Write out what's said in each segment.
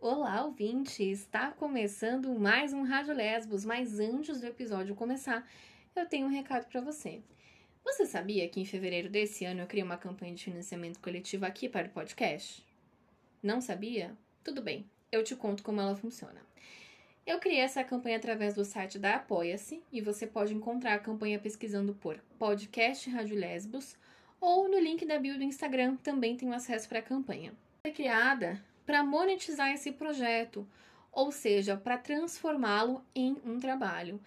Olá, ouvinte! Está começando mais um Rádio Lesbos, mas antes do episódio começar, eu tenho um recado para você. Você sabia que em fevereiro desse ano eu criei uma campanha de financiamento coletivo aqui para o podcast? Não sabia? Tudo bem, eu te conto como ela funciona. Eu criei essa campanha através do site da Apoia-se e você pode encontrar a campanha pesquisando por Podcast Rádio Lesbos ou no link da bio do Instagram também tem acesso para a campanha. Foi criada para monetizar esse projeto, ou seja, para transformá-lo em um trabalho.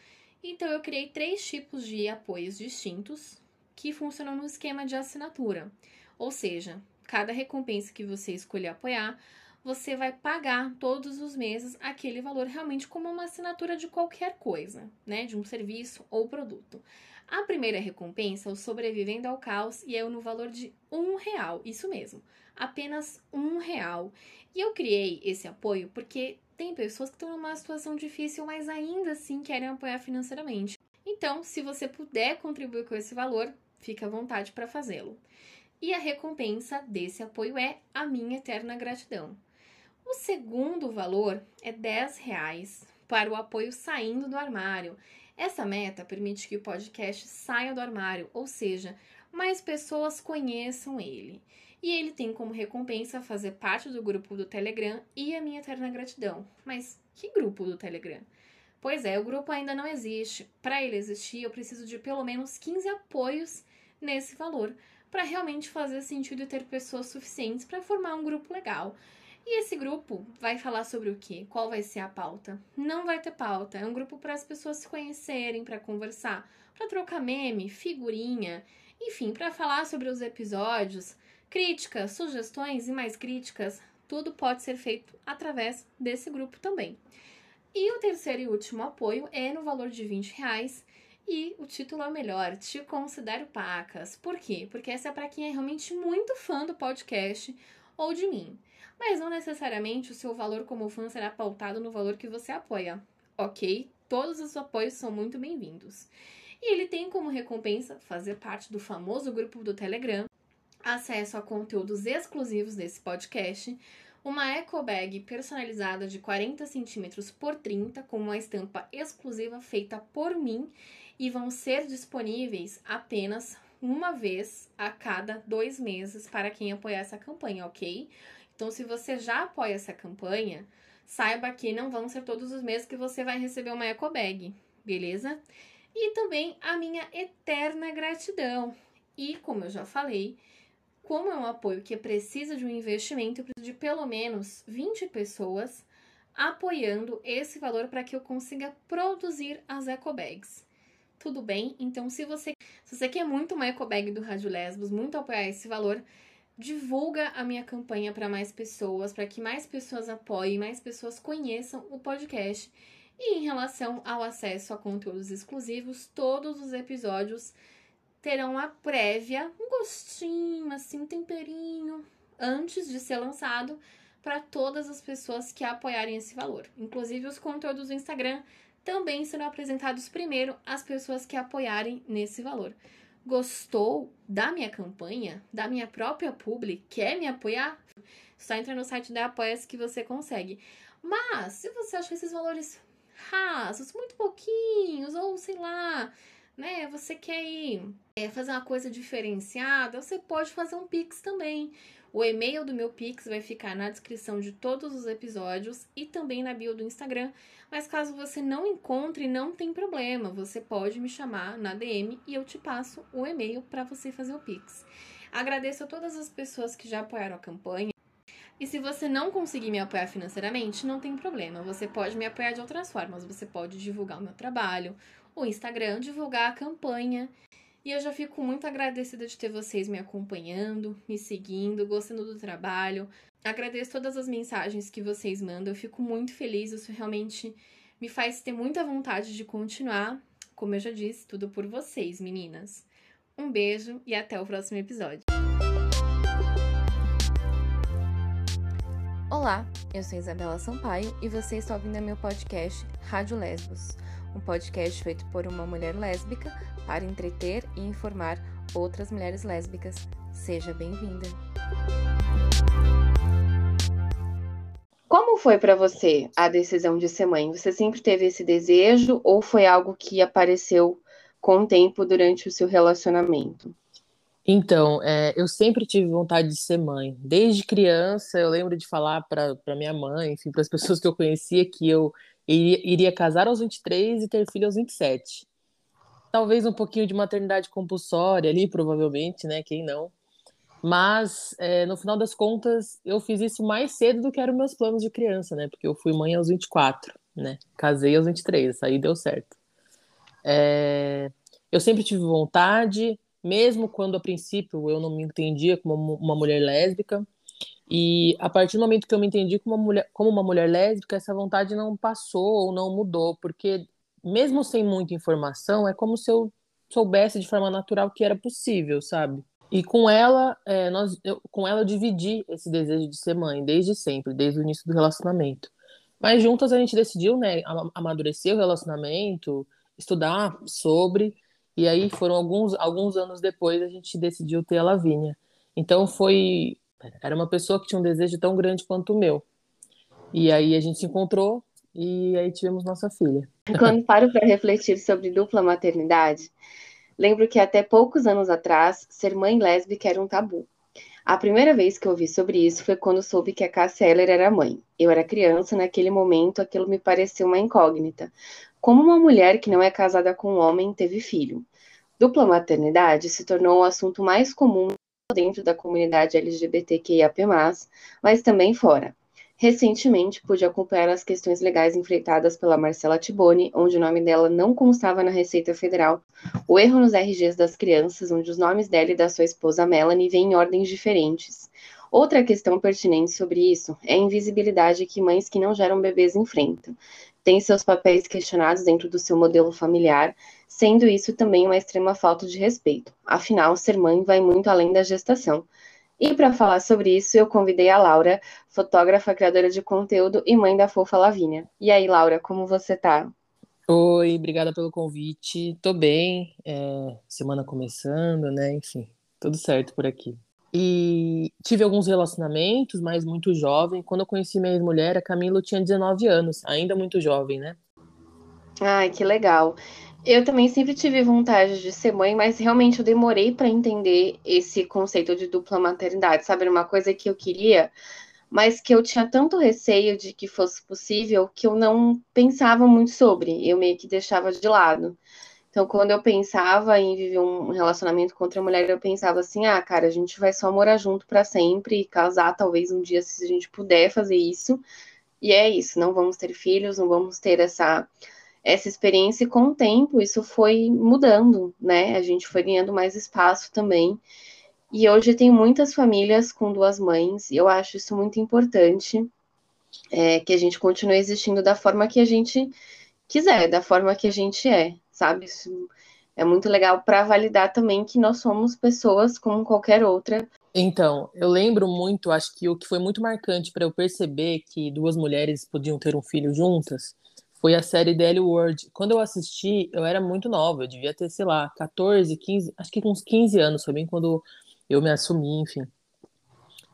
Então eu criei três tipos de apoios distintos que funcionam no esquema de assinatura. Ou seja, cada recompensa que você escolher apoiar, você vai pagar todos os meses aquele valor realmente como uma assinatura de qualquer coisa, né? De um serviço ou produto. A primeira recompensa, o Sobrevivendo ao Caos, e é no valor de um real, isso mesmo, apenas um real. E eu criei esse apoio porque tem pessoas que estão numa situação difícil, mas ainda assim querem apoiar financeiramente. Então, se você puder contribuir com esse valor, fique à vontade para fazê-lo. E a recompensa desse apoio é a minha eterna gratidão. O segundo valor é 10 reais para o apoio saindo do armário. Essa meta permite que o podcast saia do armário, ou seja, mais pessoas conheçam ele. E ele tem como recompensa fazer parte do grupo do Telegram e a minha eterna gratidão. Mas que grupo do Telegram? Pois é, o grupo ainda não existe. Para ele existir, eu preciso de pelo menos 15 apoios nesse valor para realmente fazer sentido ter pessoas suficientes para formar um grupo legal. E esse grupo vai falar sobre o quê? Qual vai ser a pauta? Não vai ter pauta. É um grupo para as pessoas se conhecerem, para conversar, para trocar meme, figurinha, enfim, para falar sobre os episódios, críticas, sugestões e mais críticas. Tudo pode ser feito através desse grupo também. E o terceiro e último apoio é no valor de 20 reais. E o título é o melhor, Te Considero Pacas. Por quê? Porque essa é para quem é realmente muito fã do podcast ou de mim mas não necessariamente o seu valor como fã será pautado no valor que você apoia, ok? Todos os apoios são muito bem-vindos. E ele tem como recompensa fazer parte do famoso grupo do Telegram, acesso a conteúdos exclusivos desse podcast, uma eco bag personalizada de 40 centímetros por 30 com uma estampa exclusiva feita por mim e vão ser disponíveis apenas uma vez a cada dois meses para quem apoiar essa campanha, ok? Então, se você já apoia essa campanha, saiba que não vão ser todos os meses que você vai receber uma eco bag, beleza? E também a minha eterna gratidão. E como eu já falei, como é um apoio que precisa de um investimento, eu preciso de pelo menos 20 pessoas apoiando esse valor para que eu consiga produzir as eco bags. Tudo bem? Então, se você, se você quer muito uma eco bag do Rádio Lesbos, muito apoiar esse valor, divulga a minha campanha para mais pessoas, para que mais pessoas apoiem, mais pessoas conheçam o podcast. E em relação ao acesso a conteúdos exclusivos, todos os episódios terão a prévia, um gostinho, assim, um temperinho, antes de ser lançado para todas as pessoas que apoiarem esse valor. Inclusive, os conteúdos do Instagram também serão apresentados primeiro às pessoas que apoiarem nesse valor gostou da minha campanha, da minha própria publi, quer me apoiar, só entra no site da Apoia-se que você consegue. Mas, se você acha esses valores rasos, muito pouquinhos, ou sei lá, né, você quer ir é, fazer uma coisa diferenciada, você pode fazer um Pix também. O e-mail do meu Pix vai ficar na descrição de todos os episódios e também na bio do Instagram. Mas caso você não encontre, não tem problema. Você pode me chamar na DM e eu te passo o e-mail para você fazer o Pix. Agradeço a todas as pessoas que já apoiaram a campanha. E se você não conseguir me apoiar financeiramente, não tem problema. Você pode me apoiar de outras formas. Você pode divulgar o meu trabalho, o Instagram, divulgar a campanha. E eu já fico muito agradecida de ter vocês me acompanhando, me seguindo, gostando do trabalho. Agradeço todas as mensagens que vocês mandam, eu fico muito feliz, isso realmente me faz ter muita vontade de continuar. Como eu já disse, tudo por vocês, meninas. Um beijo e até o próximo episódio. Olá, eu sou Isabela Sampaio e você está ouvindo meu podcast Rádio Lesbos um podcast feito por uma mulher lésbica para entreter e informar outras mulheres lésbicas. Seja bem-vinda! Como foi para você a decisão de ser mãe? Você sempre teve esse desejo ou foi algo que apareceu com o tempo durante o seu relacionamento? Então, é, eu sempre tive vontade de ser mãe. Desde criança, eu lembro de falar para minha mãe, enfim, para as pessoas que eu conhecia, que eu iria, iria casar aos 23 e ter filho aos 27. Talvez um pouquinho de maternidade compulsória ali, provavelmente, né? Quem não? Mas, é, no final das contas, eu fiz isso mais cedo do que eram meus planos de criança, né? Porque eu fui mãe aos 24, né? Casei aos 23, aí deu certo. É... Eu sempre tive vontade, mesmo quando a princípio eu não me entendia como uma mulher lésbica. E a partir do momento que eu me entendi como uma mulher, como uma mulher lésbica, essa vontade não passou ou não mudou, porque mesmo sem muita informação, é como se eu soubesse de forma natural que era possível, sabe? E com ela, é, nós, eu, com ela eu dividi esse desejo de ser mãe desde sempre, desde o início do relacionamento. Mas juntas a gente decidiu, né, amadurecer o relacionamento, estudar sobre, e aí foram alguns, alguns anos depois a gente decidiu ter a Lavínia. Então foi, era uma pessoa que tinha um desejo tão grande quanto o meu. E aí a gente se encontrou e aí tivemos nossa filha. Quando paro para refletir sobre dupla maternidade, Lembro que até poucos anos atrás, ser mãe lésbica era um tabu. A primeira vez que eu ouvi sobre isso foi quando soube que a Cassia Eller era mãe. Eu era criança, naquele momento aquilo me pareceu uma incógnita. Como uma mulher que não é casada com um homem teve filho? Dupla maternidade se tornou um assunto mais comum dentro da comunidade LGBTQIAP+, mas também fora. Recentemente, pude acompanhar as questões legais enfrentadas pela Marcela Tiboni, onde o nome dela não constava na Receita Federal, o erro nos RGs das crianças, onde os nomes dela e da sua esposa Melanie vêm em ordens diferentes. Outra questão pertinente sobre isso é a invisibilidade que mães que não geram bebês enfrentam. Têm seus papéis questionados dentro do seu modelo familiar, sendo isso também uma extrema falta de respeito. Afinal, ser mãe vai muito além da gestação. E para falar sobre isso, eu convidei a Laura, fotógrafa, criadora de conteúdo e mãe da fofa Lavínia. E aí, Laura, como você tá? Oi, obrigada pelo convite. Tô bem, é, semana começando, né? Enfim, tudo certo por aqui. E tive alguns relacionamentos, mas muito jovem. Quando eu conheci minha ex-mulher, a Camila tinha 19 anos, ainda muito jovem, né? Ai, que legal. Eu também sempre tive vontade de ser mãe, mas realmente eu demorei para entender esse conceito de dupla maternidade, sabe? Era uma coisa que eu queria, mas que eu tinha tanto receio de que fosse possível que eu não pensava muito sobre, eu meio que deixava de lado. Então, quando eu pensava em viver um relacionamento com outra mulher, eu pensava assim: ah, cara, a gente vai só morar junto para sempre e casar, talvez um dia, se a gente puder fazer isso. E é isso, não vamos ter filhos, não vamos ter essa essa experiência e com o tempo isso foi mudando, né? A gente foi ganhando mais espaço também. E hoje tem muitas famílias com duas mães, e eu acho isso muito importante, é, que a gente continue existindo da forma que a gente quiser, da forma que a gente é, sabe? Isso é muito legal para validar também que nós somos pessoas como qualquer outra. Então, eu lembro muito, acho que o que foi muito marcante para eu perceber que duas mulheres podiam ter um filho juntas foi a série DL World. Quando eu assisti, eu era muito nova, eu devia ter, sei lá, 14, 15, acho que com uns 15 anos, foi bem quando eu me assumi, enfim.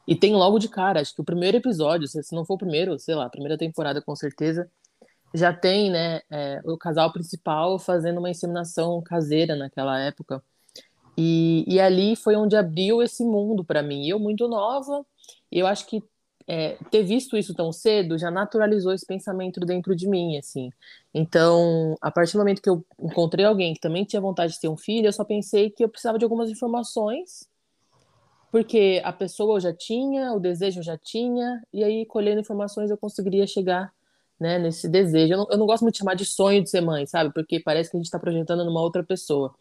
E tem logo de cara, acho que o primeiro episódio, se não for o primeiro, sei lá, a primeira temporada com certeza, já tem, né, é, o casal principal fazendo uma inseminação caseira naquela época. E, e ali foi onde abriu esse mundo para mim. Eu, muito nova, eu acho que é, ter visto isso tão cedo já naturalizou esse pensamento dentro de mim, assim. Então, a partir do momento que eu encontrei alguém que também tinha vontade de ter um filho, eu só pensei que eu precisava de algumas informações, porque a pessoa eu já tinha, o desejo eu já tinha, e aí colhendo informações eu conseguiria chegar né, nesse desejo. Eu não, eu não gosto muito de chamar de sonho de ser mãe, sabe? Porque parece que a gente está projetando numa outra pessoa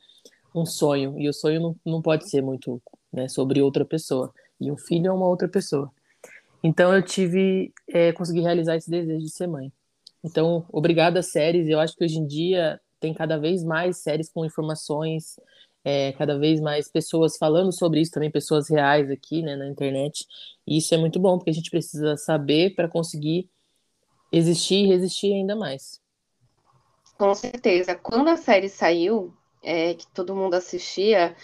um sonho, e o sonho não, não pode ser muito né, sobre outra pessoa, e um filho é uma outra pessoa. Então eu tive, é, consegui realizar esse desejo de ser mãe. Então, obrigado às séries. Eu acho que hoje em dia tem cada vez mais séries com informações, é, cada vez mais pessoas falando sobre isso também, pessoas reais aqui, né, na internet. E isso é muito bom, porque a gente precisa saber para conseguir existir e resistir ainda mais. Com certeza. Quando a série saiu, é, que todo mundo assistia,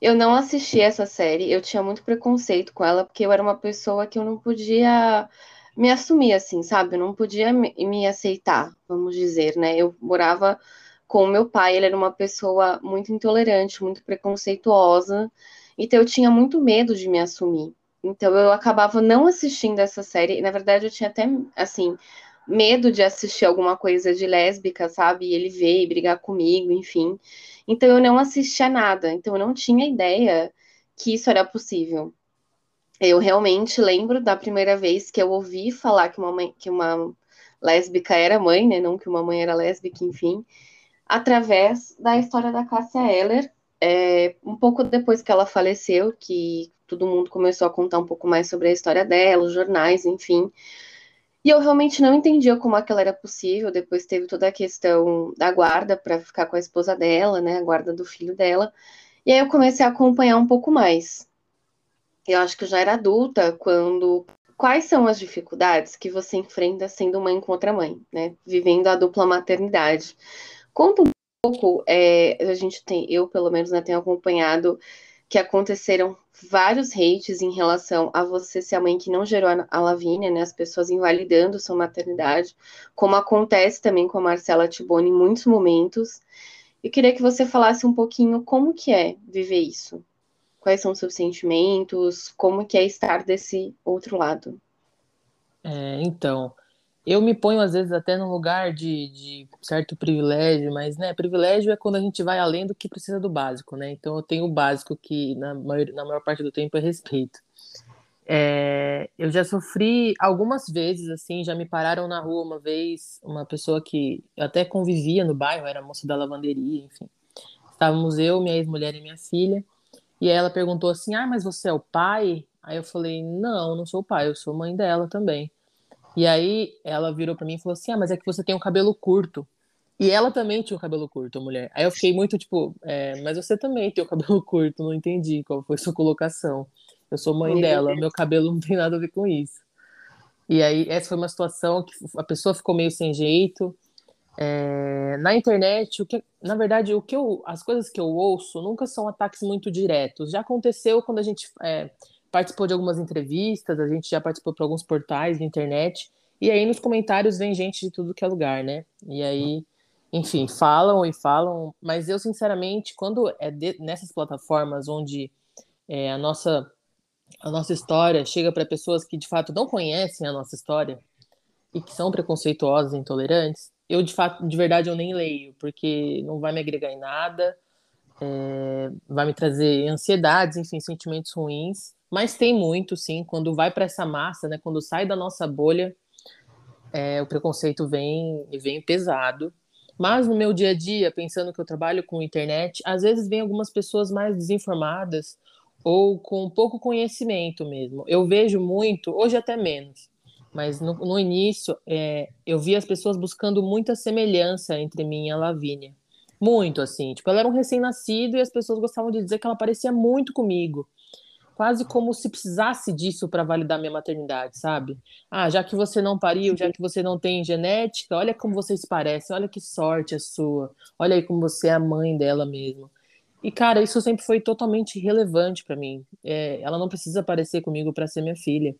eu não assisti essa série, eu tinha muito preconceito com ela, porque eu era uma pessoa que eu não podia me assumir assim, sabe? Eu não podia me, aceitar, vamos dizer, né? Eu morava com o meu pai, ele era uma pessoa muito intolerante, muito preconceituosa, então eu tinha muito medo de me assumir. Então eu acabava não assistindo essa série, na verdade eu tinha até, assim, medo de assistir alguma coisa de lésbica, sabe? E ele ver e brigar comigo, enfim. Então eu não assistia nada, então eu não tinha ideia que isso era possível. Eu realmente lembro da primeira vez que eu ouvi falar que uma, mãe, que uma lésbica era mãe, né? Não que uma mãe era lésbica, enfim, através da história da Cássia Eller, é, um pouco depois que ela faleceu, que todo mundo começou a contar um pouco mais sobre a história dela, os jornais, enfim. E eu realmente não entendia como aquilo era possível. Depois teve toda a questão da guarda para ficar com a esposa dela, né? A guarda do filho dela. E aí eu comecei a acompanhar um pouco mais. Eu acho que eu já era adulta quando. Quais são as dificuldades que você enfrenta sendo mãe com outra mãe, né? Vivendo a dupla maternidade. Conta um pouco, é, a gente tem, eu pelo menos, né, tenho acompanhado que aconteceram vários hates em relação a você ser a mãe que não gerou a Lavínia, né? As pessoas invalidando sua maternidade, como acontece também com a Marcela Tiboni em muitos momentos. Eu queria que você falasse um pouquinho como que é viver isso. Quais são os seus sentimentos? Como que é estar desse outro lado? É, então, eu me ponho às vezes até num lugar de, de, certo privilégio, mas né, privilégio é quando a gente vai além do que precisa do básico, né? Então eu tenho o básico que na maior, na maior parte do tempo é respeito. É, eu já sofri algumas vezes, assim, já me pararam na rua uma vez, uma pessoa que até convivia no bairro, era moça da lavanderia, enfim. Estávamos eu, minha ex-mulher e minha filha, e ela perguntou assim: Ah, mas você é o pai? Aí eu falei: Não, não sou o pai, eu sou mãe dela também. E aí ela virou para mim e falou assim: Ah, mas é que você tem um cabelo curto. E ela também tinha o um cabelo curto, a mulher. Aí eu fiquei muito tipo, é, mas você também tem o cabelo curto, não entendi qual foi sua colocação. Eu sou mãe dela, meu cabelo não tem nada a ver com isso. E aí essa foi uma situação que a pessoa ficou meio sem jeito. É, na internet, o que, na verdade, o que eu, as coisas que eu ouço nunca são ataques muito diretos. Já aconteceu quando a gente é, participou de algumas entrevistas, a gente já participou para alguns portais de internet, e aí nos comentários vem gente de tudo que é lugar, né? E aí, enfim, falam e falam, mas eu, sinceramente, quando é de, nessas plataformas onde é, a, nossa, a nossa história chega para pessoas que de fato não conhecem a nossa história e que são preconceituosas e intolerantes, eu de fato, de verdade, eu nem leio, porque não vai me agregar em nada, é, vai me trazer ansiedades, enfim, sentimentos ruins. Mas tem muito, sim, quando vai para essa massa, né, quando sai da nossa bolha, é, o preconceito vem e vem pesado. Mas no meu dia a dia, pensando que eu trabalho com internet, às vezes vem algumas pessoas mais desinformadas ou com pouco conhecimento mesmo. Eu vejo muito, hoje até menos, mas no, no início é, eu vi as pessoas buscando muita semelhança entre mim e a Lavínia. Muito, assim. Tipo, ela era um recém-nascido e as pessoas gostavam de dizer que ela parecia muito comigo quase como se precisasse disso para validar minha maternidade, sabe? Ah, já que você não pariu, já que você não tem genética, olha como vocês parecem, olha que sorte a sua, olha aí como você é a mãe dela mesmo. E, cara, isso sempre foi totalmente irrelevante para mim. É, ela não precisa parecer comigo para ser minha filha.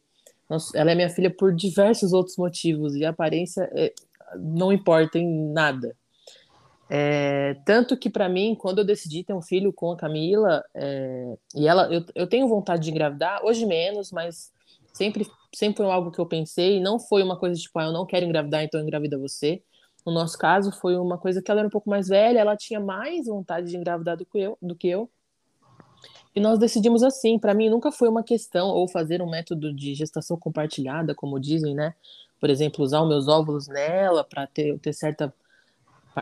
Ela é minha filha por diversos outros motivos, e a aparência é, não importa em nada. É, tanto que para mim, quando eu decidi ter um filho com a Camila, é, e ela, eu, eu tenho vontade de engravidar, hoje menos, mas sempre, sempre foi algo que eu pensei, não foi uma coisa tipo, ah, eu não quero engravidar, então engravida você. No nosso caso, foi uma coisa que ela era um pouco mais velha, ela tinha mais vontade de engravidar do que eu, do que eu. E nós decidimos assim. Para mim, nunca foi uma questão ou fazer um método de gestação compartilhada, como dizem, né? Por exemplo, usar os meus óvulos nela para ter, ter certa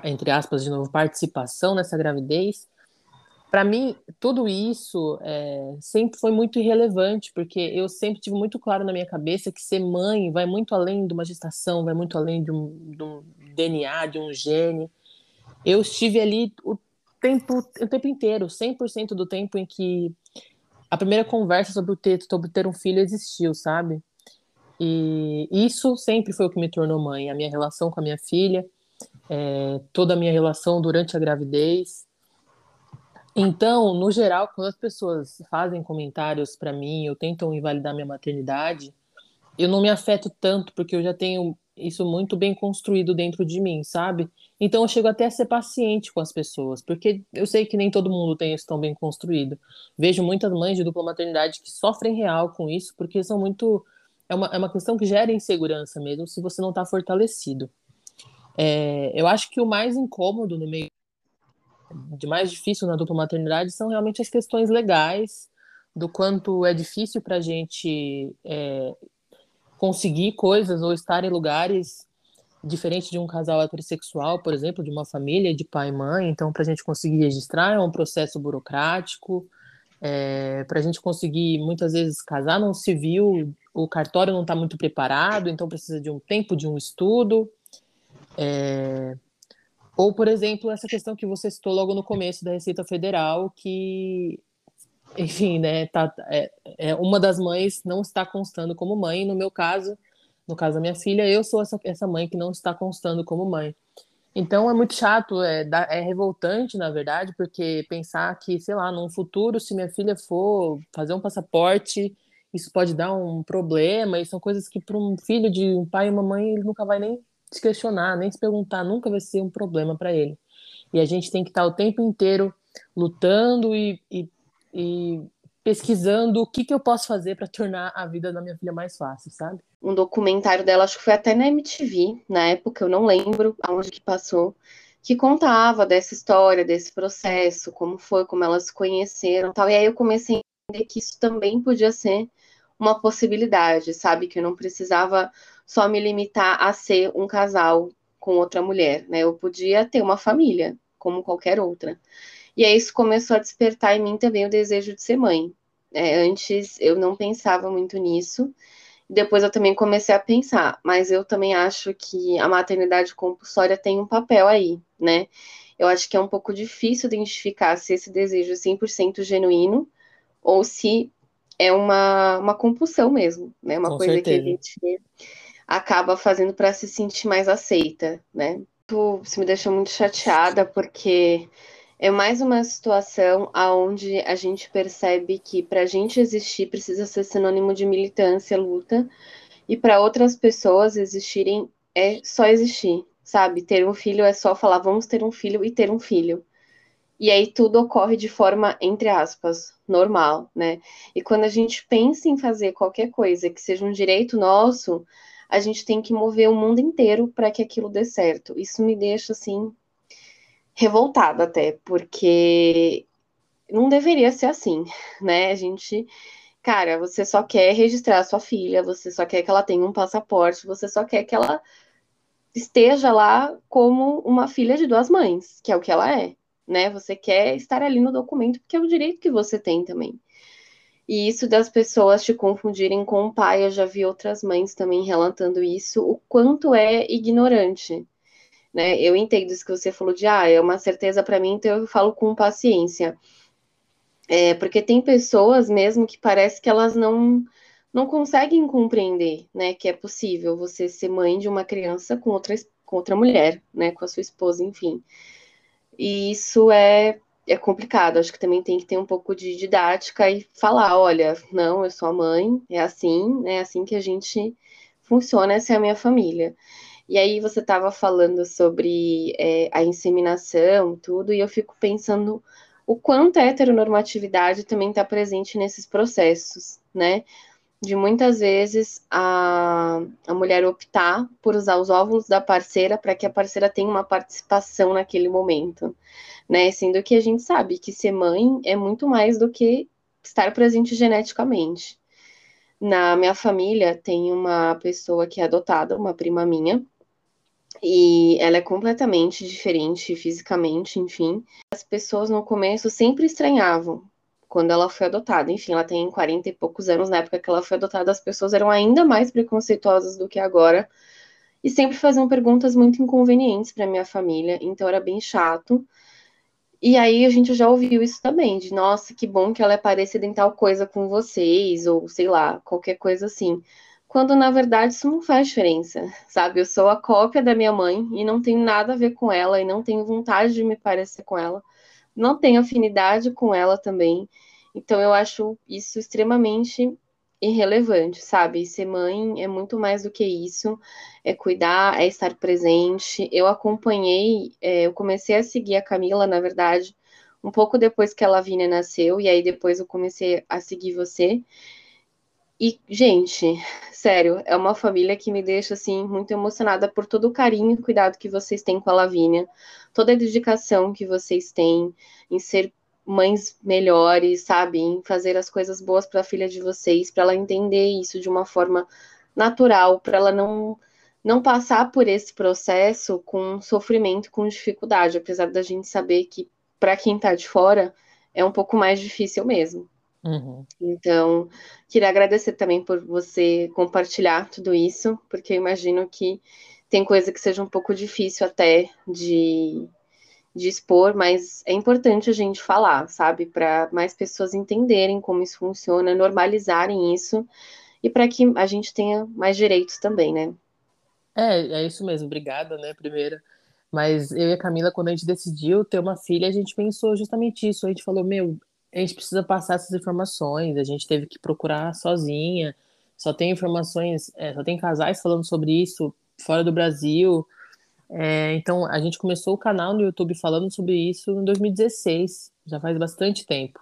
entre aspas, de novo, participação nessa gravidez, para mim, tudo isso é, sempre foi muito irrelevante, porque eu sempre tive muito claro na minha cabeça que ser mãe vai muito além de uma gestação, vai muito além de um, de um DNA, de um gene. Eu estive ali o tempo, o tempo inteiro, 100% do tempo em que a primeira conversa sobre o ter, sobre ter um filho existiu, sabe? E isso sempre foi o que me tornou mãe, a minha relação com a minha filha, é, toda a minha relação durante a gravidez. Então, no geral, quando as pessoas fazem comentários para mim ou tentam invalidar minha maternidade, eu não me afeto tanto, porque eu já tenho isso muito bem construído dentro de mim, sabe? Então eu chego até a ser paciente com as pessoas, porque eu sei que nem todo mundo tem isso tão bem construído. Vejo muitas mães de dupla maternidade que sofrem real com isso, porque são muito. É uma, é uma questão que gera insegurança mesmo se você não está fortalecido. É, eu acho que o mais incômodo no meio de mais difícil na dupla maternidade são realmente as questões legais, do quanto é difícil para a gente é, conseguir coisas ou estar em lugares diferentes de um casal heterossexual, por exemplo, de uma família de pai e mãe. Então, para a gente conseguir registrar é um processo burocrático. É, para a gente conseguir muitas vezes casar num civil, o cartório não está muito preparado, então precisa de um tempo de um estudo. É, ou, por exemplo, essa questão que você citou logo no começo da Receita Federal, que, enfim, né, tá, é, é, uma das mães não está constando como mãe. No meu caso, no caso da minha filha, eu sou essa, essa mãe que não está constando como mãe. Então é muito chato, é, é revoltante, na verdade, porque pensar que, sei lá, num futuro, se minha filha for fazer um passaporte, isso pode dar um problema, e são coisas que para um filho de um pai e uma mãe ele nunca vai nem se questionar, nem se perguntar, nunca vai ser um problema para ele. E a gente tem que estar o tempo inteiro lutando e, e, e pesquisando o que, que eu posso fazer para tornar a vida da minha filha mais fácil, sabe? Um documentário dela, acho que foi até na MTV, na época, eu não lembro aonde que passou, que contava dessa história, desse processo, como foi, como elas se conheceram tal. E aí eu comecei a entender que isso também podia ser uma possibilidade, sabe? Que eu não precisava só me limitar a ser um casal com outra mulher, né? Eu podia ter uma família, como qualquer outra. E aí isso começou a despertar em mim também o desejo de ser mãe. É, antes eu não pensava muito nisso. Depois eu também comecei a pensar, mas eu também acho que a maternidade compulsória tem um papel aí, né? Eu acho que é um pouco difícil identificar se esse desejo é 100% genuíno ou se é uma, uma compulsão mesmo, né? Uma Com coisa certeza. que a gente acaba fazendo para se sentir mais aceita, né? Isso me deixa muito chateada porque é mais uma situação aonde a gente percebe que para a gente existir precisa ser sinônimo de militância, luta, e para outras pessoas existirem é só existir, sabe? Ter um filho é só falar vamos ter um filho e ter um filho. E aí tudo ocorre de forma, entre aspas, normal, né? E quando a gente pensa em fazer qualquer coisa que seja um direito nosso, a gente tem que mover o mundo inteiro para que aquilo dê certo. Isso me deixa assim revoltada até, porque não deveria ser assim, né? A gente, cara, você só quer registrar a sua filha, você só quer que ela tenha um passaporte, você só quer que ela esteja lá como uma filha de duas mães, que é o que ela é, né? Você quer estar ali no documento porque é o direito que você tem também. E isso das pessoas te confundirem com o pai, eu já vi outras mães também relatando isso, o quanto é ignorante. Né? Eu entendo isso que você falou de, ah, é uma certeza para mim, então eu falo com paciência. É, porque tem pessoas mesmo que parece que elas não não conseguem compreender, né, que é possível você ser mãe de uma criança com outra, com outra mulher, né, com a sua esposa, enfim. E isso é é complicado. Acho que também tem que ter um pouco de didática e falar, olha, não, eu sou a mãe, é assim, é assim que a gente funciona, essa é a minha família. E aí você estava falando sobre é, a inseminação, tudo, e eu fico pensando o quanto a heteronormatividade também está presente nesses processos, né? De muitas vezes a, a mulher optar por usar os óvulos da parceira para que a parceira tenha uma participação naquele momento né? Sendo que a gente sabe que ser mãe é muito mais do que estar presente geneticamente. Na minha família tem uma pessoa que é adotada, uma prima minha, e ela é completamente diferente fisicamente, enfim. As pessoas no começo sempre estranhavam quando ela foi adotada. Enfim, ela tem 40 e poucos anos, na época que ela foi adotada, as pessoas eram ainda mais preconceituosas do que agora e sempre faziam perguntas muito inconvenientes para minha família, então era bem chato. E aí a gente já ouviu isso também, de nossa, que bom que ela é parecida em tal coisa com vocês, ou sei lá, qualquer coisa assim. Quando na verdade isso não faz diferença, sabe? Eu sou a cópia da minha mãe e não tenho nada a ver com ela e não tenho vontade de me parecer com ela. Não tenho afinidade com ela também. Então eu acho isso extremamente irrelevante, sabe? Ser mãe é muito mais do que isso, é cuidar, é estar presente. Eu acompanhei, é, eu comecei a seguir a Camila, na verdade, um pouco depois que a Lavínia nasceu, e aí depois eu comecei a seguir você. E, gente, sério, é uma família que me deixa, assim, muito emocionada por todo o carinho e cuidado que vocês têm com a Lavínia, toda a dedicação que vocês têm em ser mães melhores, sabe? Em fazer as coisas boas para a filha de vocês, para ela entender isso de uma forma natural, para ela não não passar por esse processo com sofrimento, com dificuldade, apesar da gente saber que para quem está de fora é um pouco mais difícil mesmo. Uhum. Então, queria agradecer também por você compartilhar tudo isso, porque eu imagino que tem coisa que seja um pouco difícil até de de expor, mas é importante a gente falar, sabe? Para mais pessoas entenderem como isso funciona, normalizarem isso e para que a gente tenha mais direitos também, né? É, é isso mesmo. Obrigada, né, primeira. Mas eu e a Camila, quando a gente decidiu ter uma filha, a gente pensou justamente isso. A gente falou, meu, a gente precisa passar essas informações, a gente teve que procurar sozinha. Só tem informações, é, só tem casais falando sobre isso fora do Brasil. É, então, a gente começou o canal no YouTube falando sobre isso em 2016, já faz bastante tempo.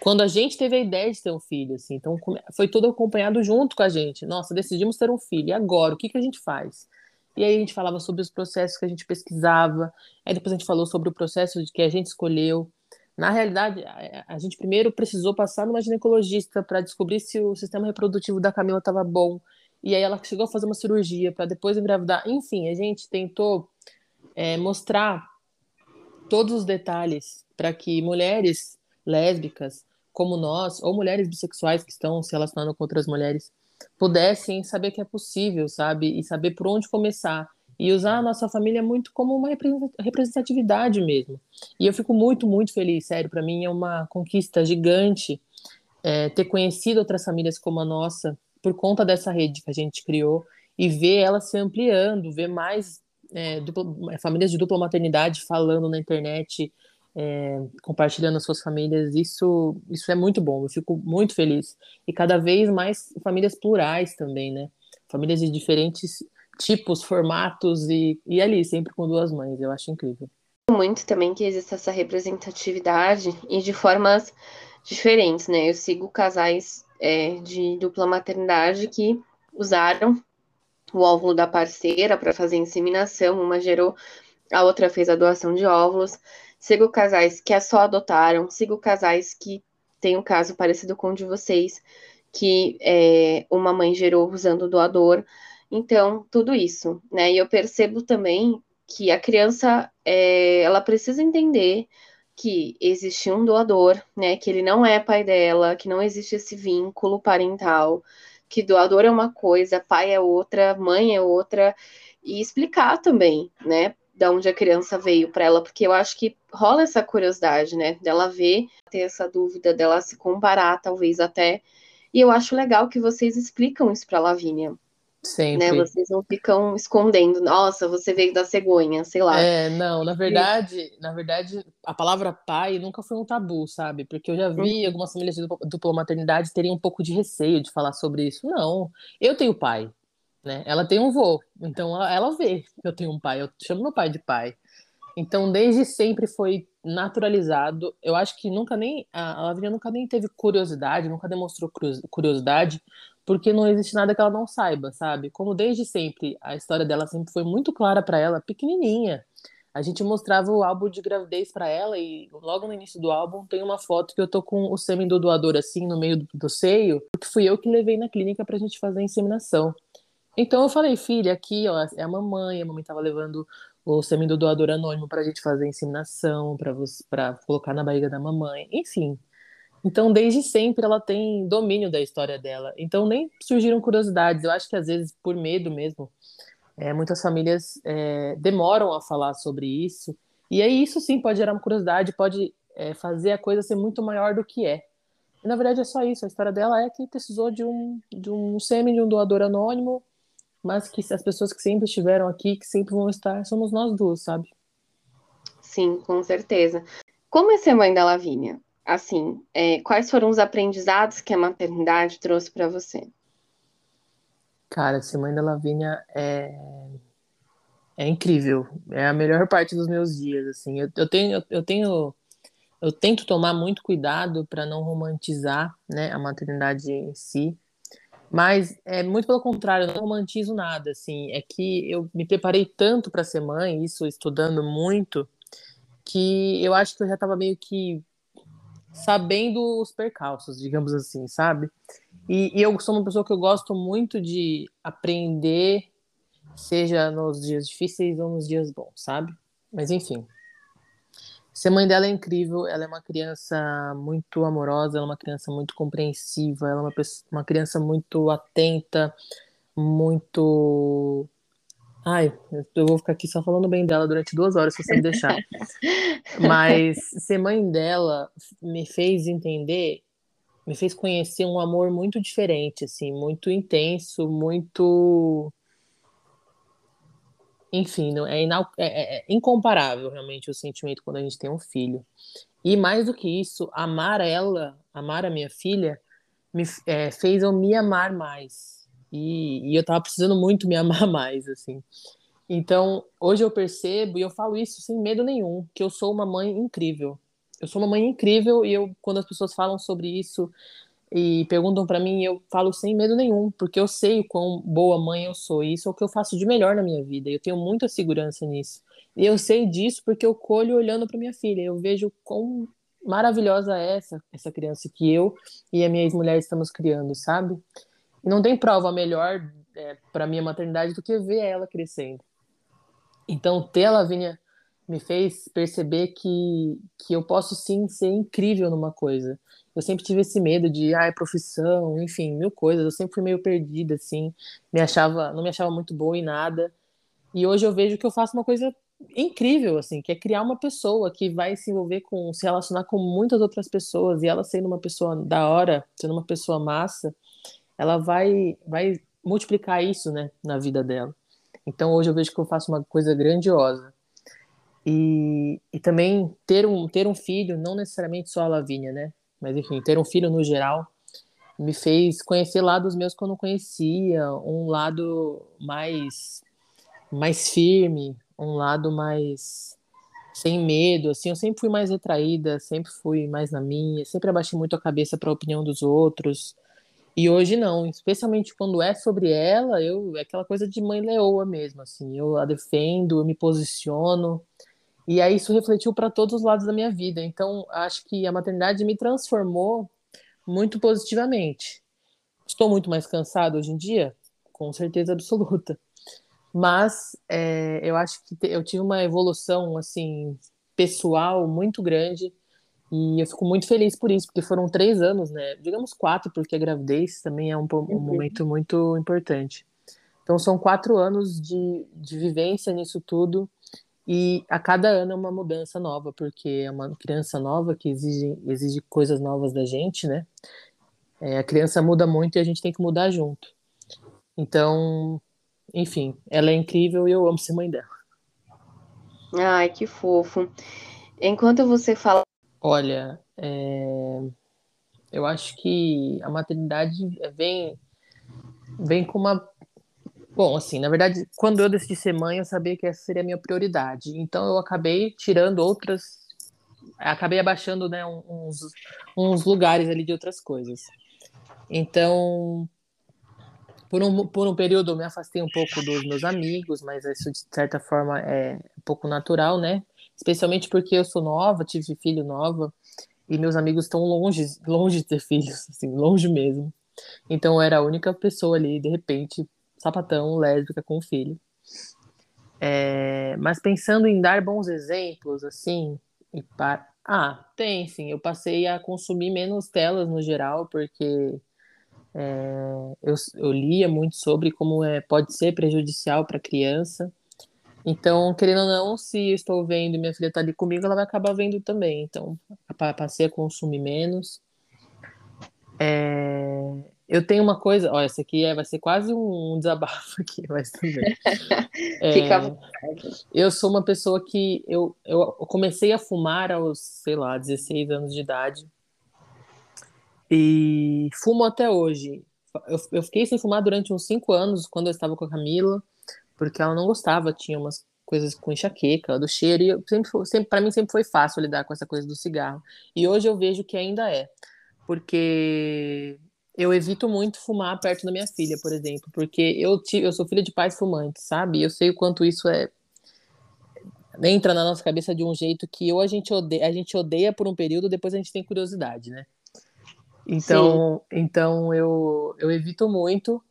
Quando a gente teve a ideia de ter um filho, assim, então foi tudo acompanhado junto com a gente. Nossa, decidimos ter um filho, e agora? O que, que a gente faz? E aí a gente falava sobre os processos que a gente pesquisava, aí depois a gente falou sobre o processo que a gente escolheu. Na realidade, a gente primeiro precisou passar numa ginecologista para descobrir se o sistema reprodutivo da Camila estava bom, e aí ela chegou a fazer uma cirurgia para depois engravidar. Enfim, a gente tentou é, mostrar todos os detalhes para que mulheres lésbicas como nós, ou mulheres bissexuais que estão se relacionando com outras mulheres, pudessem saber que é possível, sabe? E saber por onde começar. E usar a nossa família muito como uma representatividade mesmo. E eu fico muito, muito feliz, sério. Para mim é uma conquista gigante é, ter conhecido outras famílias como a nossa, por conta dessa rede que a gente criou e ver ela se ampliando, ver mais é, dupla, famílias de dupla maternidade falando na internet, é, compartilhando suas famílias, isso, isso é muito bom, eu fico muito feliz. E cada vez mais famílias plurais também, né? Famílias de diferentes tipos, formatos e, e ali, sempre com duas mães, eu acho incrível. Muito também que exista essa representatividade e de formas diferentes, né? Eu sigo casais é, de dupla maternidade que usaram o óvulo da parceira para fazer inseminação, uma gerou, a outra fez a doação de óvulos. Sigo casais que é só adotaram, sigo casais que tem um caso parecido com o de vocês, que é, uma mãe gerou usando o doador. Então, tudo isso, né? E eu percebo também que a criança, é, ela precisa entender que existe um doador, né? Que ele não é pai dela, que não existe esse vínculo parental, que doador é uma coisa, pai é outra, mãe é outra, e explicar também, né? Da onde a criança veio para ela, porque eu acho que rola essa curiosidade, né? Dela ver, ter essa dúvida, dela se comparar, talvez até. E eu acho legal que vocês explicam isso para Lavínia. Sempre. Né? Vocês não ficam escondendo, nossa, você veio da cegonha, sei lá. É, não, na verdade, na verdade, a palavra pai nunca foi um tabu, sabe? Porque eu já vi uhum. algumas famílias de dupla maternidade terem um pouco de receio de falar sobre isso. Não, eu tenho pai, né? Ela tem um vô, então ela vê que eu tenho um pai, eu chamo meu pai de pai. Então, desde sempre foi naturalizado. Eu acho que nunca nem a Lavínia nunca nem teve curiosidade, nunca demonstrou curiosidade porque não existe nada que ela não saiba, sabe? Como desde sempre a história dela sempre foi muito clara para ela, pequenininha. A gente mostrava o álbum de gravidez para ela e logo no início do álbum tem uma foto que eu tô com o sêmen do doador assim no meio do, do seio, porque fui eu que levei na clínica pra gente fazer a inseminação. Então eu falei, filha, aqui ó, é a mamãe, a mamãe tava levando o sêmen do doador anônimo pra gente fazer a inseminação, para colocar na barriga da mamãe, enfim. Então, desde sempre, ela tem domínio da história dela. Então, nem surgiram curiosidades. Eu acho que, às vezes, por medo mesmo, é, muitas famílias é, demoram a falar sobre isso. E aí, isso sim pode gerar uma curiosidade, pode é, fazer a coisa ser muito maior do que é. E, na verdade, é só isso. A história dela é que precisou de um, de um sêmen de um doador anônimo, mas que as pessoas que sempre estiveram aqui, que sempre vão estar, somos nós duas, sabe? Sim, com certeza. Como é ser mãe da Lavínia? Assim, é, quais foram os aprendizados que a maternidade trouxe para você? Cara, ser mãe da Lavínia é é incrível. É a melhor parte dos meus dias, assim. Eu, eu tenho eu tenho eu tento tomar muito cuidado para não romantizar, né, a maternidade em si. Mas é muito pelo contrário, eu não romantizo nada, assim. É que eu me preparei tanto para ser mãe, isso estudando muito, que eu acho que eu já estava meio que sabendo os percalços, digamos assim, sabe? E, e, eu sou uma pessoa que eu gosto muito de aprender, seja nos dias difíceis ou nos dias bons, sabe? Mas enfim. Ser mãe dela é incrível, ela é uma criança muito amorosa, ela é uma criança muito compreensiva, ela é uma, uma criança muito atenta, muito Ai, eu vou ficar aqui só falando bem dela durante duas horas, se você me deixar. Mas ser mãe dela me fez entender, me fez conhecer um amor muito diferente, assim, muito intenso, muito. Enfim, não, é, inal... é, é, é incomparável realmente o sentimento quando a gente tem um filho. E mais do que isso, amar ela, amar a minha filha, me é, fez eu me amar mais e, e eu tava precisando muito me amar mais, assim. Então, hoje eu percebo, e eu falo isso sem medo nenhum, que eu sou uma mãe incrível. Eu sou uma mãe incrível e eu, quando as pessoas falam sobre isso e perguntam para mim, eu falo sem medo nenhum, porque eu sei o quão boa mãe eu sou. E isso é o que eu faço de melhor na minha vida. Eu tenho muita segurança nisso. E eu sei disso porque eu colho olhando para minha filha. Eu vejo quão maravilhosa é essa, essa criança que eu e a minha ex-mulher estamos criando, sabe? Não tem prova melhor é, para minha maternidade do que ver ela crescendo. Então, ter a Lavínia me fez perceber que, que eu posso sim ser incrível numa coisa. Eu sempre tive esse medo de, ah, profissão, enfim, mil coisas. Eu sempre fui meio perdida, assim, me achava, não me achava muito boa em nada. E hoje eu vejo que eu faço uma coisa incrível, assim, que é criar uma pessoa que vai se envolver com, se relacionar com muitas outras pessoas e ela sendo uma pessoa da hora, sendo uma pessoa massa, ela vai, vai multiplicar isso, né, na vida dela. Então hoje eu vejo que eu faço uma coisa grandiosa. E, e também ter um, ter um filho, não necessariamente só a Lavínia, né? Mas enfim, ter um filho no geral me fez conhecer lados meus que eu não conhecia, um lado mais mais firme, um lado mais sem medo, assim, eu sempre fui mais retraída, sempre fui mais na minha, sempre abaixei muito a cabeça para a opinião dos outros. E hoje não, especialmente quando é sobre ela, eu é aquela coisa de mãe leoa mesmo, assim, eu a defendo, eu me posiciono. E aí isso refletiu para todos os lados da minha vida. Então, acho que a maternidade me transformou muito positivamente. Estou muito mais cansado hoje em dia, com certeza absoluta. Mas é, eu acho que eu tive uma evolução assim pessoal muito grande e eu fico muito feliz por isso, porque foram três anos, né? Digamos quatro, porque a gravidez também é um, um uhum. momento muito importante. Então, são quatro anos de, de vivência nisso tudo, e a cada ano é uma mudança nova, porque é uma criança nova que exige, exige coisas novas da gente, né? É, a criança muda muito e a gente tem que mudar junto. Então, enfim, ela é incrível e eu amo ser mãe dela. Ai, que fofo. Enquanto você fala Olha, é... eu acho que a maternidade vem, vem com uma. Bom, assim, na verdade, quando eu decidi ser mãe, eu sabia que essa seria a minha prioridade. Então, eu acabei tirando outras. Acabei abaixando né, uns, uns lugares ali de outras coisas. Então, por um, por um período eu me afastei um pouco dos meus amigos, mas isso de certa forma é um pouco natural, né? Especialmente porque eu sou nova, tive filho nova, e meus amigos estão longe, longe de ter filhos, assim, longe mesmo. Então eu era a única pessoa ali, de repente, sapatão, lésbica com filho. É, mas pensando em dar bons exemplos, assim, e para... ah, tem sim. Eu passei a consumir menos telas no geral, porque é, eu, eu lia muito sobre como é, pode ser prejudicial para a criança. Então, querendo ou não, se estou vendo e minha filha está ali comigo, ela vai acabar vendo também. Então, passei a consumir menos. É... Eu tenho uma coisa, ó, essa aqui é, vai ser quase um, desabafo aqui, mas tudo bem. Fica é, eu sou uma pessoa que eu, eu comecei a fumar aos, sei lá, 16 anos de idade. E fumo até hoje. Eu, eu fiquei sem fumar durante uns 5 anos, quando eu estava com a Camila, porque ela não gostava, tinha umas coisas com enxaqueca, do cheiro, e sempre, sempre para mim sempre foi fácil lidar com essa coisa do cigarro. E hoje eu vejo que ainda é, porque eu evito muito fumar perto da minha filha, por exemplo, porque eu, eu sou filha de pais fumantes, sabe? Eu sei o quanto isso é entra na nossa cabeça de um jeito que ou a gente odeia, a gente odeia por um período, depois a gente tem curiosidade, né? Então, Sim. então eu, eu evito muito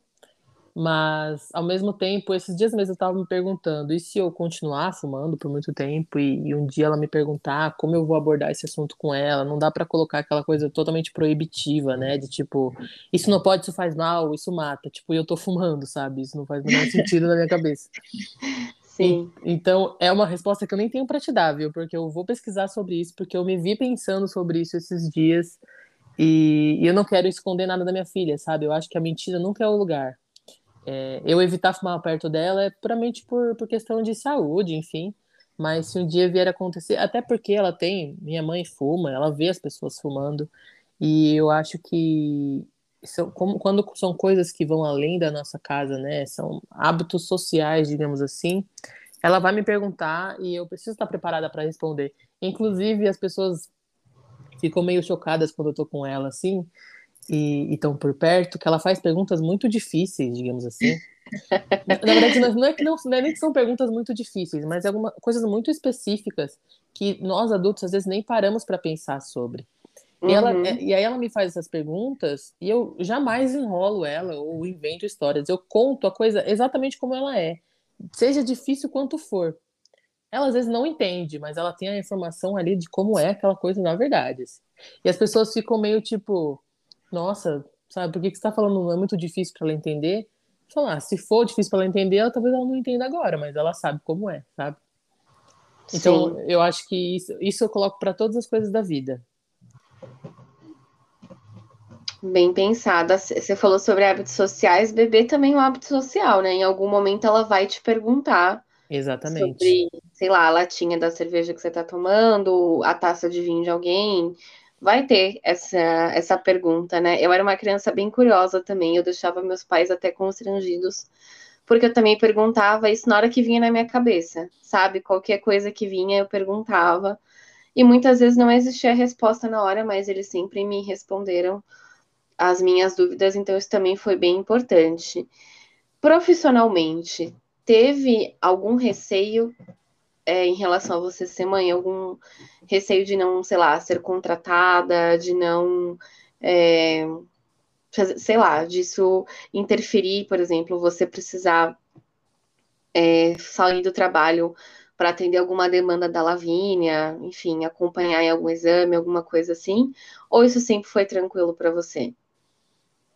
mas, ao mesmo tempo, esses dias mesmo eu estava me perguntando: e se eu continuar fumando por muito tempo e, e, um dia ela me perguntar como eu vou abordar esse assunto com ela? Não dá para colocar aquela coisa totalmente proibitiva, né? De tipo, isso não pode, isso faz mal, isso mata. Tipo, eu tô fumando, sabe? Isso não faz o menor sentido na minha cabeça. Sim. Então, é uma resposta que eu nem tenho para te dar, viu? Porque eu vou pesquisar sobre isso, porque eu me vi pensando sobre isso esses dias. E, e eu não quero esconder nada da minha filha, sabe? Eu acho que a mentira nunca é o lugar. É, eu evitar fumar perto dela é puramente por, por questão de saúde, enfim. Mas se um dia vier acontecer, até porque ela tem, minha mãe fuma, ela vê as pessoas fumando, e eu acho que são, como, quando são coisas que vão além da nossa casa, né, são hábitos sociais, digamos assim, ela vai me perguntar e eu preciso estar preparada para responder. Inclusive, as pessoas ficam meio chocadas quando eu tô com ela, assim, e estão por perto, que ela faz perguntas muito difíceis, digamos assim. Na, na verdade, não é, que não, não é nem que são perguntas muito difíceis, mas é algumas coisas muito específicas que nós adultos às vezes nem paramos para pensar sobre. E, ela, uhum. E aí ela me faz essas perguntas e eu jamais enrolo ela ou invento histórias. Eu conto a coisa exatamente como ela é, seja difícil quanto for. Ela às vezes não entende, mas ela tem a informação ali de como é aquela coisa na verdade. Assim. E as pessoas ficam meio tipo, nossa, sabe, por que, que você está falando não é muito difícil para ela entender? Falar, ah, se for difícil para ela entender, ela, talvez ela não entenda agora, mas ela sabe como é, sabe? Então, Sim. eu acho que isso, isso eu coloco para todas as coisas da vida. Bem pensada. Você falou sobre hábitos sociais, bebê também é um hábito social, né? Em algum momento ela vai te perguntar Exatamente. sobre, sei lá, a latinha da cerveja que você está tomando, a taça de vinho de alguém, vai ter essa, essa pergunta, né? Eu era uma criança bem curiosa também, eu deixava meus pais até constrangidos, porque eu também perguntava isso na hora que vinha na minha cabeça, sabe? Qualquer coisa que vinha, eu perguntava. E muitas vezes não existia resposta na hora, mas eles sempre me responderam as minhas dúvidas, então isso também foi bem importante. Profissionalmente, teve algum receio é, em relação a você ser mãe? Algum receio de não, sei lá, ser contratada, de não. É, sei lá, disso interferir, por exemplo, você precisar é, sair do trabalho para atender alguma demanda da Lavínia, enfim, acompanhar em algum exame, alguma coisa assim? Ou isso sempre foi tranquilo para você?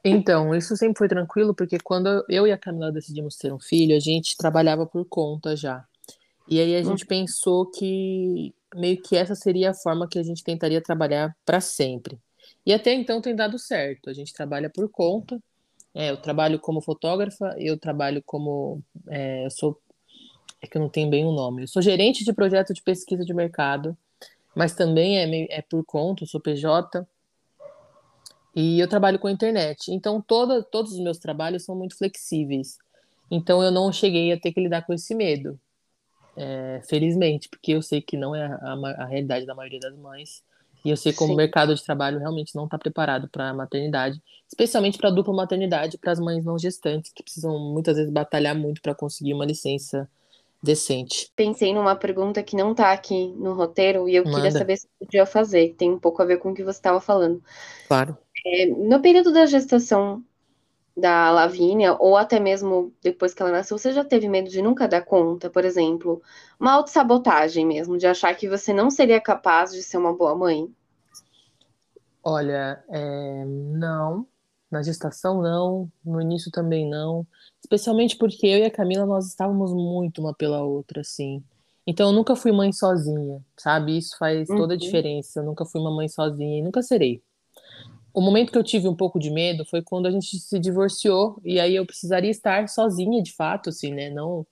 Então, isso sempre foi tranquilo, porque quando eu e a Camila decidimos ter um filho, a gente trabalhava por conta já. E aí a gente uhum. pensou que meio que essa seria a forma que a gente tentaria trabalhar para sempre. E até então tem dado certo. A gente trabalha por conta. É, eu trabalho como fotógrafa, eu trabalho como. É, eu sou. É que eu não tenho bem o um nome. Eu sou gerente de projeto de pesquisa de mercado, mas também é, é por conta, eu sou PJ. E eu trabalho com a internet. Então, toda, todos os meus trabalhos são muito flexíveis. Então, eu não cheguei a ter que lidar com esse medo é, felizmente, porque eu sei que não é a, a, realidade da maioria das mães. E eu sei como Sim. o mercado de trabalho realmente não está preparado para a maternidade, especialmente para a dupla maternidade, para as mães não gestantes, que precisam muitas vezes batalhar muito para conseguir uma licença decente. Pensei numa pergunta que não está aqui no roteiro e eu Manda. queria saber se podia fazer, que tem um pouco a ver com o que você estava falando. Claro. É, no período da gestação, da Lavínia, ou até mesmo depois que ela nasceu, você já teve medo de nunca dar conta, por exemplo, uma autossabotagem mesmo, de achar que você não seria capaz de ser uma boa mãe? Olha, é, não. Na gestação, não. No início também não. Especialmente porque eu e a Camila, nós estávamos muito uma pela outra, assim. Então, eu nunca fui mãe sozinha, sabe? Isso faz toda a uhum. diferença. Eu nunca fui uma mãe sozinha e nunca serei o momento que eu tive um pouco de medo foi quando a gente se divorciou e aí eu precisaria estar sozinha de fato, assim, né? Não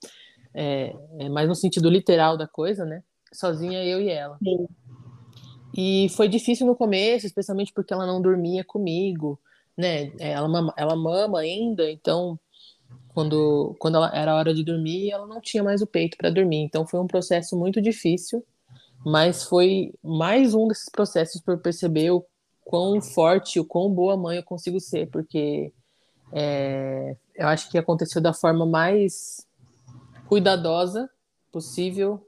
é, é mais no sentido literal da coisa, né? Sozinha eu e ela. Sim. E foi difícil no começo, especialmente porque ela não dormia comigo, né? É, ela mama, ela mama ainda, então quando quando ela, era hora de dormir, ela não tinha mais o peito para dormir. Então foi um processo muito difícil, mas foi mais um desses processos por perceber o quão forte, o quão boa mãe eu consigo ser, porque é, eu acho que aconteceu da forma mais cuidadosa possível,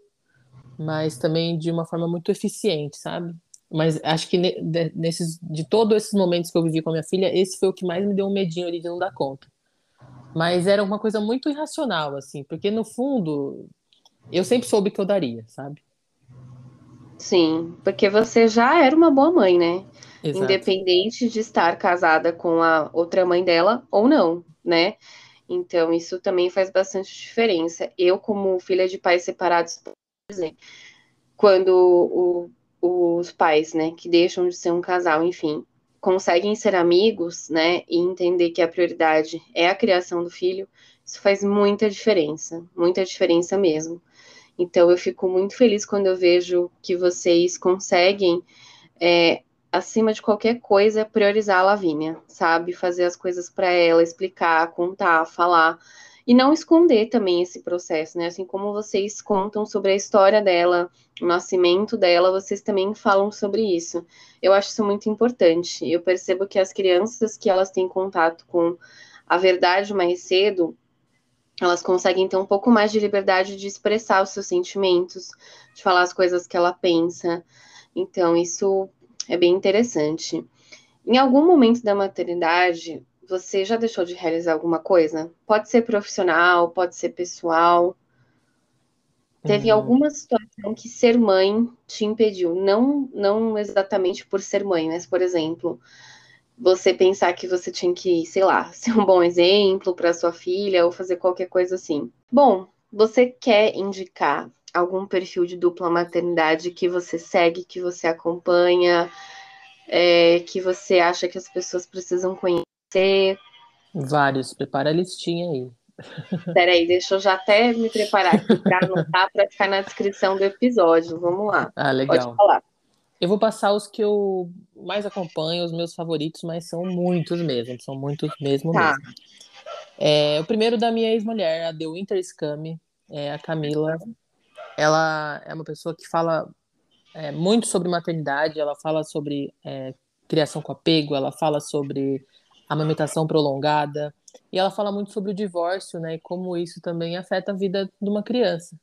mas também de uma forma muito eficiente, sabe? Mas acho que nesses, de todos esses momentos que eu vivi com a minha filha, esse foi o que mais me deu um medinho ali de não dar conta. Mas era uma coisa muito irracional, assim, porque no fundo eu sempre soube que eu daria, sabe? Sim, porque você já era uma boa mãe, né? Exato. independente de estar casada com a outra mãe dela ou não, né? Então, isso também faz bastante diferença. Eu, como filha de pais separados, por exemplo, quando o, os pais, né, que deixam de ser um casal, enfim, conseguem ser amigos, né, e entender que a prioridade é a criação do filho, isso faz muita diferença, muita diferença mesmo. Então, eu fico muito feliz quando eu vejo que vocês conseguem é, acima de qualquer coisa, priorizar a Lavínia, sabe? Fazer as coisas para ela, explicar, contar, falar. E não esconder também esse processo, né? Assim como vocês contam sobre a história dela, o nascimento dela, vocês também falam sobre isso. Eu acho isso muito importante. Eu percebo que as crianças que elas têm contato com a verdade mais cedo, elas conseguem ter um pouco mais de liberdade de expressar os seus sentimentos, de falar as coisas que ela pensa. Então, isso é bem interessante. Em algum momento da maternidade, você já deixou de realizar alguma coisa? Pode ser profissional, pode ser pessoal. Teve hum. alguma situação que ser mãe te impediu? Não, não exatamente por ser mãe, mas, por exemplo, você pensar que você tinha que, sei lá, ser um bom exemplo para sua filha ou fazer qualquer coisa assim. Bom, você quer indicar algum perfil de dupla maternidade que você segue, que você acompanha, é, que você acha que as pessoas precisam conhecer? Vários, prepara a listinha aí. Peraí, deixa eu já até me preparar aqui para anotar para ficar na descrição do episódio. Vamos lá. Ah, legal. Pode falar. Eu vou passar os que eu mais acompanho, os meus favoritos, mas são muitos mesmo, são muitos mesmo tá. mesmo. É, o primeiro da minha ex-mulher, a The Winter Scam, é a Camila ela é uma pessoa que fala é, muito sobre maternidade, ela fala sobre é, criação com apego, ela fala sobre amamentação prolongada, e ela fala muito sobre o divórcio, né, e como isso também afeta a vida de uma criança.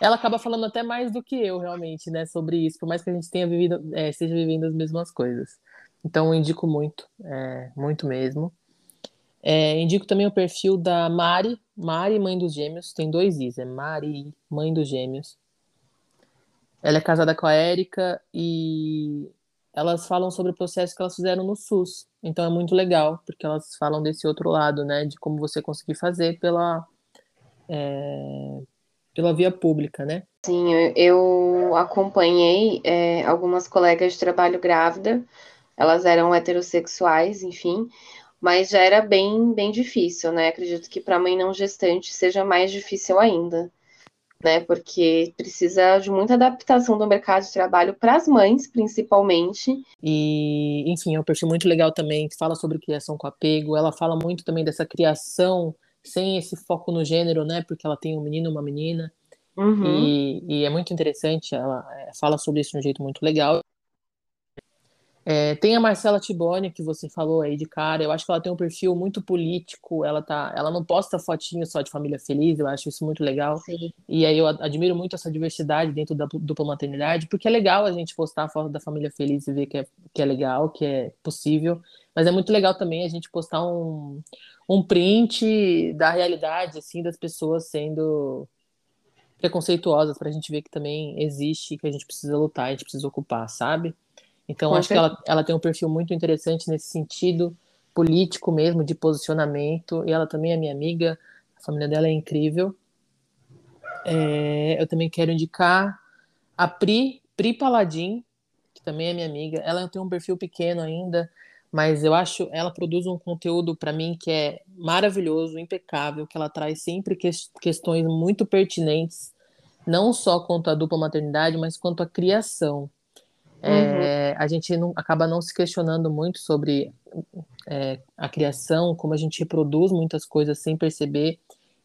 Ela acaba falando até mais do que eu, realmente, né, sobre isso, por mais que a gente tenha vivido, é, esteja vivendo as mesmas coisas. Então, eu indico muito, é, muito mesmo. É, indico também o perfil da Mari, Mari, mãe dos gêmeos, tem dois Is, é Mari, mãe dos gêmeos. Ela é casada com a Érica e elas falam sobre o processo que elas fizeram no SUS. Então é muito legal, porque elas falam desse outro lado, né, de como você conseguir fazer pela, é, pela via pública, né? Sim, eu acompanhei é, algumas colegas de trabalho grávida, elas eram heterossexuais, enfim, mas já era bem, bem difícil, né? Acredito que para mãe não gestante seja mais difícil ainda, né? Porque precisa de muita adaptação do mercado de trabalho para as mães, principalmente. E, enfim, é um perfil muito legal também, que fala sobre criação com apego. Ela fala muito também dessa criação sem esse foco no gênero, né? Porque ela tem um menino e uma menina. Uhum. E, e, é muito interessante, ela é, fala sobre isso de um jeito muito legal. É, tem a Marcela Tiboni, que você falou aí de cara, eu acho que ela tem um perfil muito político, ela tá, ela não posta fotinho só de família feliz, eu acho isso muito legal. Sim. E aí eu admiro muito essa diversidade dentro da dupla maternidade, porque é legal a gente postar a foto da família feliz e ver que é, que é legal, que é possível, mas é muito legal também a gente postar um, um print da realidade, assim, das pessoas sendo preconceituosas, para a gente ver que também existe, que a gente precisa lutar, a gente precisa ocupar, sabe? Então, Com acho certeza. que ela, ela tem um perfil muito interessante nesse sentido político mesmo, de posicionamento. E ela também é minha amiga, a família dela é incrível. É, eu também quero indicar a Pri, Pri Paladin, que também é minha amiga. Ela tem um perfil pequeno ainda, mas eu acho ela produz um conteúdo para mim que é maravilhoso, impecável, que ela traz sempre que, questões muito pertinentes, não só quanto à dupla maternidade, mas quanto à criação. É, uhum. É, a gente não, acaba não se questionando muito sobre é, a criação, como a gente reproduz muitas coisas sem perceber.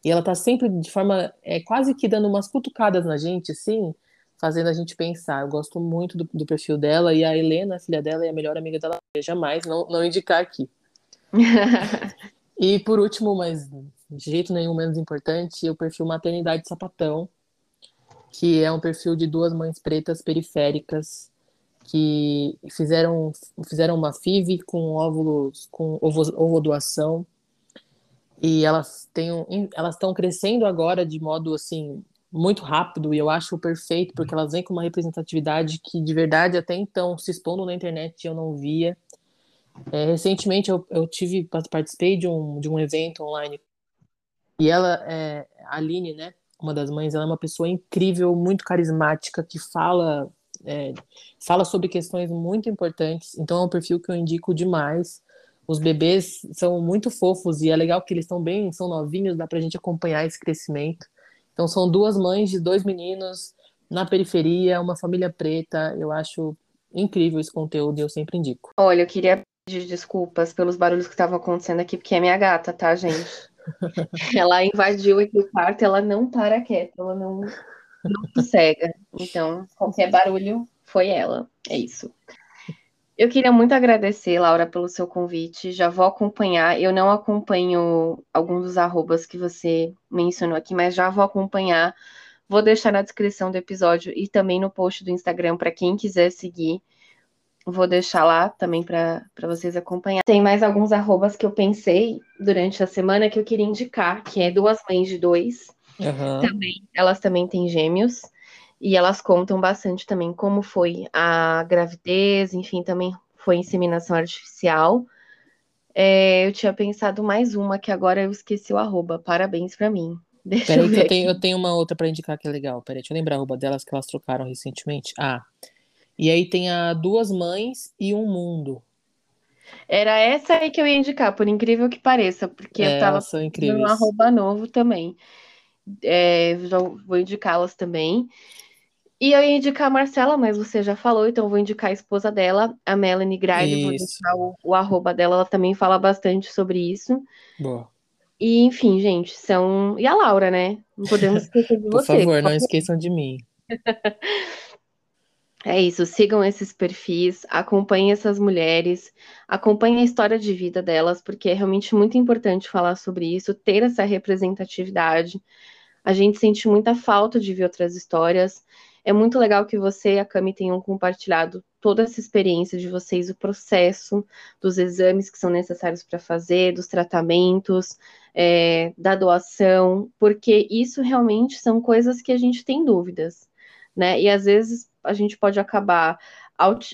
E ela está sempre de forma é, quase que dando umas cutucadas na gente, assim, fazendo a gente pensar. Eu gosto muito do, do perfil dela e a Helena, a filha dela, é a melhor amiga dela. Jamais não, não indicar aqui. e por último, mas de jeito nenhum menos importante, o perfil Maternidade Sapatão, que é um perfil de duas mães pretas periféricas que fizeram, fizeram uma FIV com óvulos, com ovo, doação e elas têm elas estão crescendo agora de modo assim muito rápido. E eu acho perfeito porque elas vêm com uma representatividade que de verdade até então se expondo na internet eu não via. É, recentemente eu, eu tive participei de um, de um evento online. E ela é a Aline né uma das mães ela é uma pessoa incrível muito carismática que fala é, fala sobre questões muito importantes, então é um perfil que eu indico demais. Os bebês são muito fofos e é legal que eles estão bem, são novinhos, dá pra gente acompanhar esse crescimento. Então são duas mães de dois meninos na periferia, uma família preta. Eu acho incrível esse conteúdo e eu sempre indico. Olha, eu queria pedir desculpas pelos barulhos que estavam acontecendo aqui, porque é minha gata, tá, gente? ela invadiu aqui o quarto, ela não para quieta, ela não não cega. Então, qualquer barulho foi ela. É isso. Eu queria muito agradecer, Laura, pelo seu convite. Já vou acompanhar. Eu não acompanho alguns dos arrobas que você mencionou aqui, mas já vou acompanhar. Vou deixar na descrição do episódio e também no post do Instagram para quem quiser seguir. Vou deixar lá também para vocês acompanhar. Tem mais alguns arrobas que eu pensei durante a semana que eu queria indicar, que é duas mães de dois. Uhum. Também, elas também têm gêmeos e elas contam bastante também como foi a gravidez, enfim, também foi inseminação artificial. É, eu tinha pensado mais uma que agora eu esqueci o arroba. Parabéns para mim. Deixa Peraí, eu ver. Que eu, tenho, eu tenho uma outra para indicar que é legal. Peraí, deixa eu lembrar a arroba delas que elas trocaram recentemente. Ah, e aí tem a Duas Mães e um Mundo. Era essa aí que eu ia indicar, por incrível que pareça, porque é, eu tava no um arroba novo também é, já vou indicá-las também. E eu ia indicar a Marcela, mas você já falou, então vou indicar a esposa dela, a Melanie Gride, vou indicar o, o, arroba dela, ela também fala bastante sobre isso. Boa. E, enfim, gente, são. E a Laura, né? Não podemos esquecer de você. Por favor, não esqueçam de mim. É isso, sigam esses perfis, acompanhem essas mulheres, acompanhem a história de vida delas, porque é realmente muito importante falar sobre isso, ter essa representatividade. A gente sente muita falta de ver outras histórias. É muito legal que você e a Cami tenham compartilhado toda essa experiência de vocês, o processo dos exames que são necessários para fazer, dos tratamentos, é, da doação, porque isso realmente são coisas que a gente tem dúvidas, né? E às vezes a gente pode acabar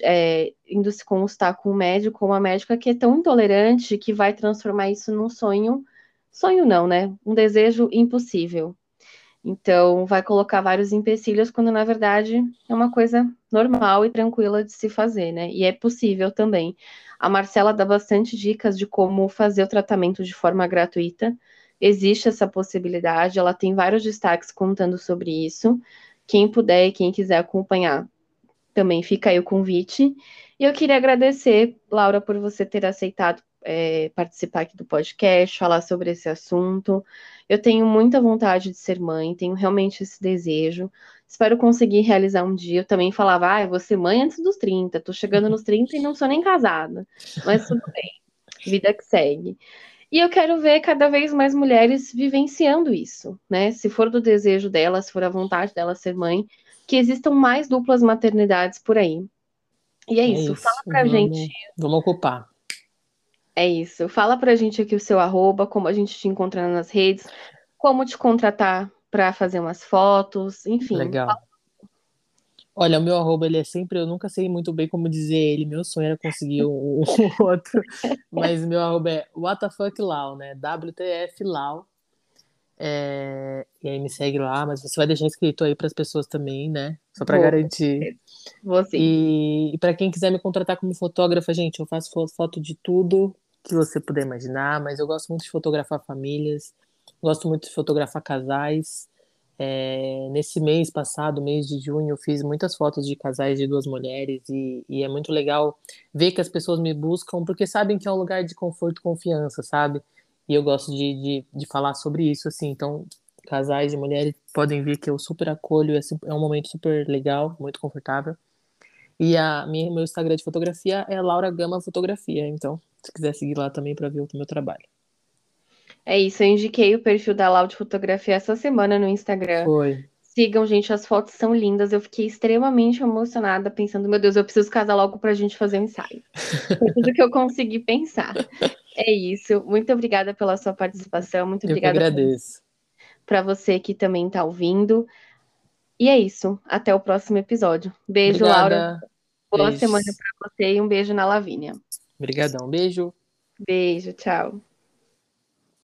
é, indo se constar com um médico ou uma médica que é tão intolerante que vai transformar isso num sonho, sonho não, né? Um desejo impossível. Então, vai colocar vários empecilhos quando na verdade é uma coisa normal e tranquila de se fazer, né? E é possível também. A Marcela dá bastante dicas de como fazer o tratamento de forma gratuita. Existe essa possibilidade, ela tem vários destaques contando sobre isso. Quem puder e quem quiser acompanhar, também fica aí o convite. E eu queria agradecer, Laura, por você ter aceitado é, participar aqui do podcast, falar sobre esse assunto. Eu tenho muita vontade de ser mãe, tenho realmente esse desejo. Espero conseguir realizar um dia. Eu também falava, ah, eu vou ser mãe antes dos 30, tô chegando nos 30 e não sou nem casada. Mas tudo bem, vida que segue. E eu quero ver cada vez mais mulheres vivenciando isso, né? Se for do desejo delas, se for a vontade dela ser mãe, que existam mais duplas maternidades por aí. E é, é isso. isso. Fala pra vamos, gente. Vamos ocupar. É isso. Fala pra gente aqui o seu arroba, como a gente te encontra nas redes, como te contratar para fazer umas fotos, enfim. Legal. Fala Olha, o meu arroba, ele é sempre, eu nunca sei muito bem como dizer ele, meu sonho era conseguir um, um outro, mas meu arroba é WTFuckLau, né, WTF Lau. É, e aí me segue lá, mas você vai deixar inscrito aí para as pessoas também, né? Só para garantir. Vou sim. E, e para quem quiser me contratar como fotógrafa, gente, eu faço foto de tudo que você puder imaginar, mas eu gosto muito de fotografar famílias, gosto muito de fotografar casais. É, nesse mês passado, mês de junho, eu fiz muitas fotos de casais de duas mulheres e, e, é muito legal ver que as pessoas me buscam porque sabem que é um lugar de conforto e confiança, sabe? E eu gosto de, de, de falar sobre isso, assim. Então, casais de mulheres podem ver que eu super acolho, é, é um momento super legal, muito confortável. E a minha, meu Instagram de fotografia é Laura Gama Fotografia, então, se quiser seguir lá também para ver o meu trabalho. É isso, eu indiquei o perfil da Lau de Fotografia essa semana no Instagram. Foi. Sigam, gente, as fotos são lindas. Eu fiquei extremamente emocionada, pensando, meu Deus, eu preciso casar logo pra gente fazer um ensaio. Foi tudo que eu consegui pensar. É isso. Muito obrigada pela sua participação. Muito obrigada. Eu agradeço. Para você que também está ouvindo. E é isso. Até o próximo episódio. Beijo, Obrigada. Laura. Boa semana para você e um beijo na Lavínia. Obrigadão. Beijo. Beijo, tchau.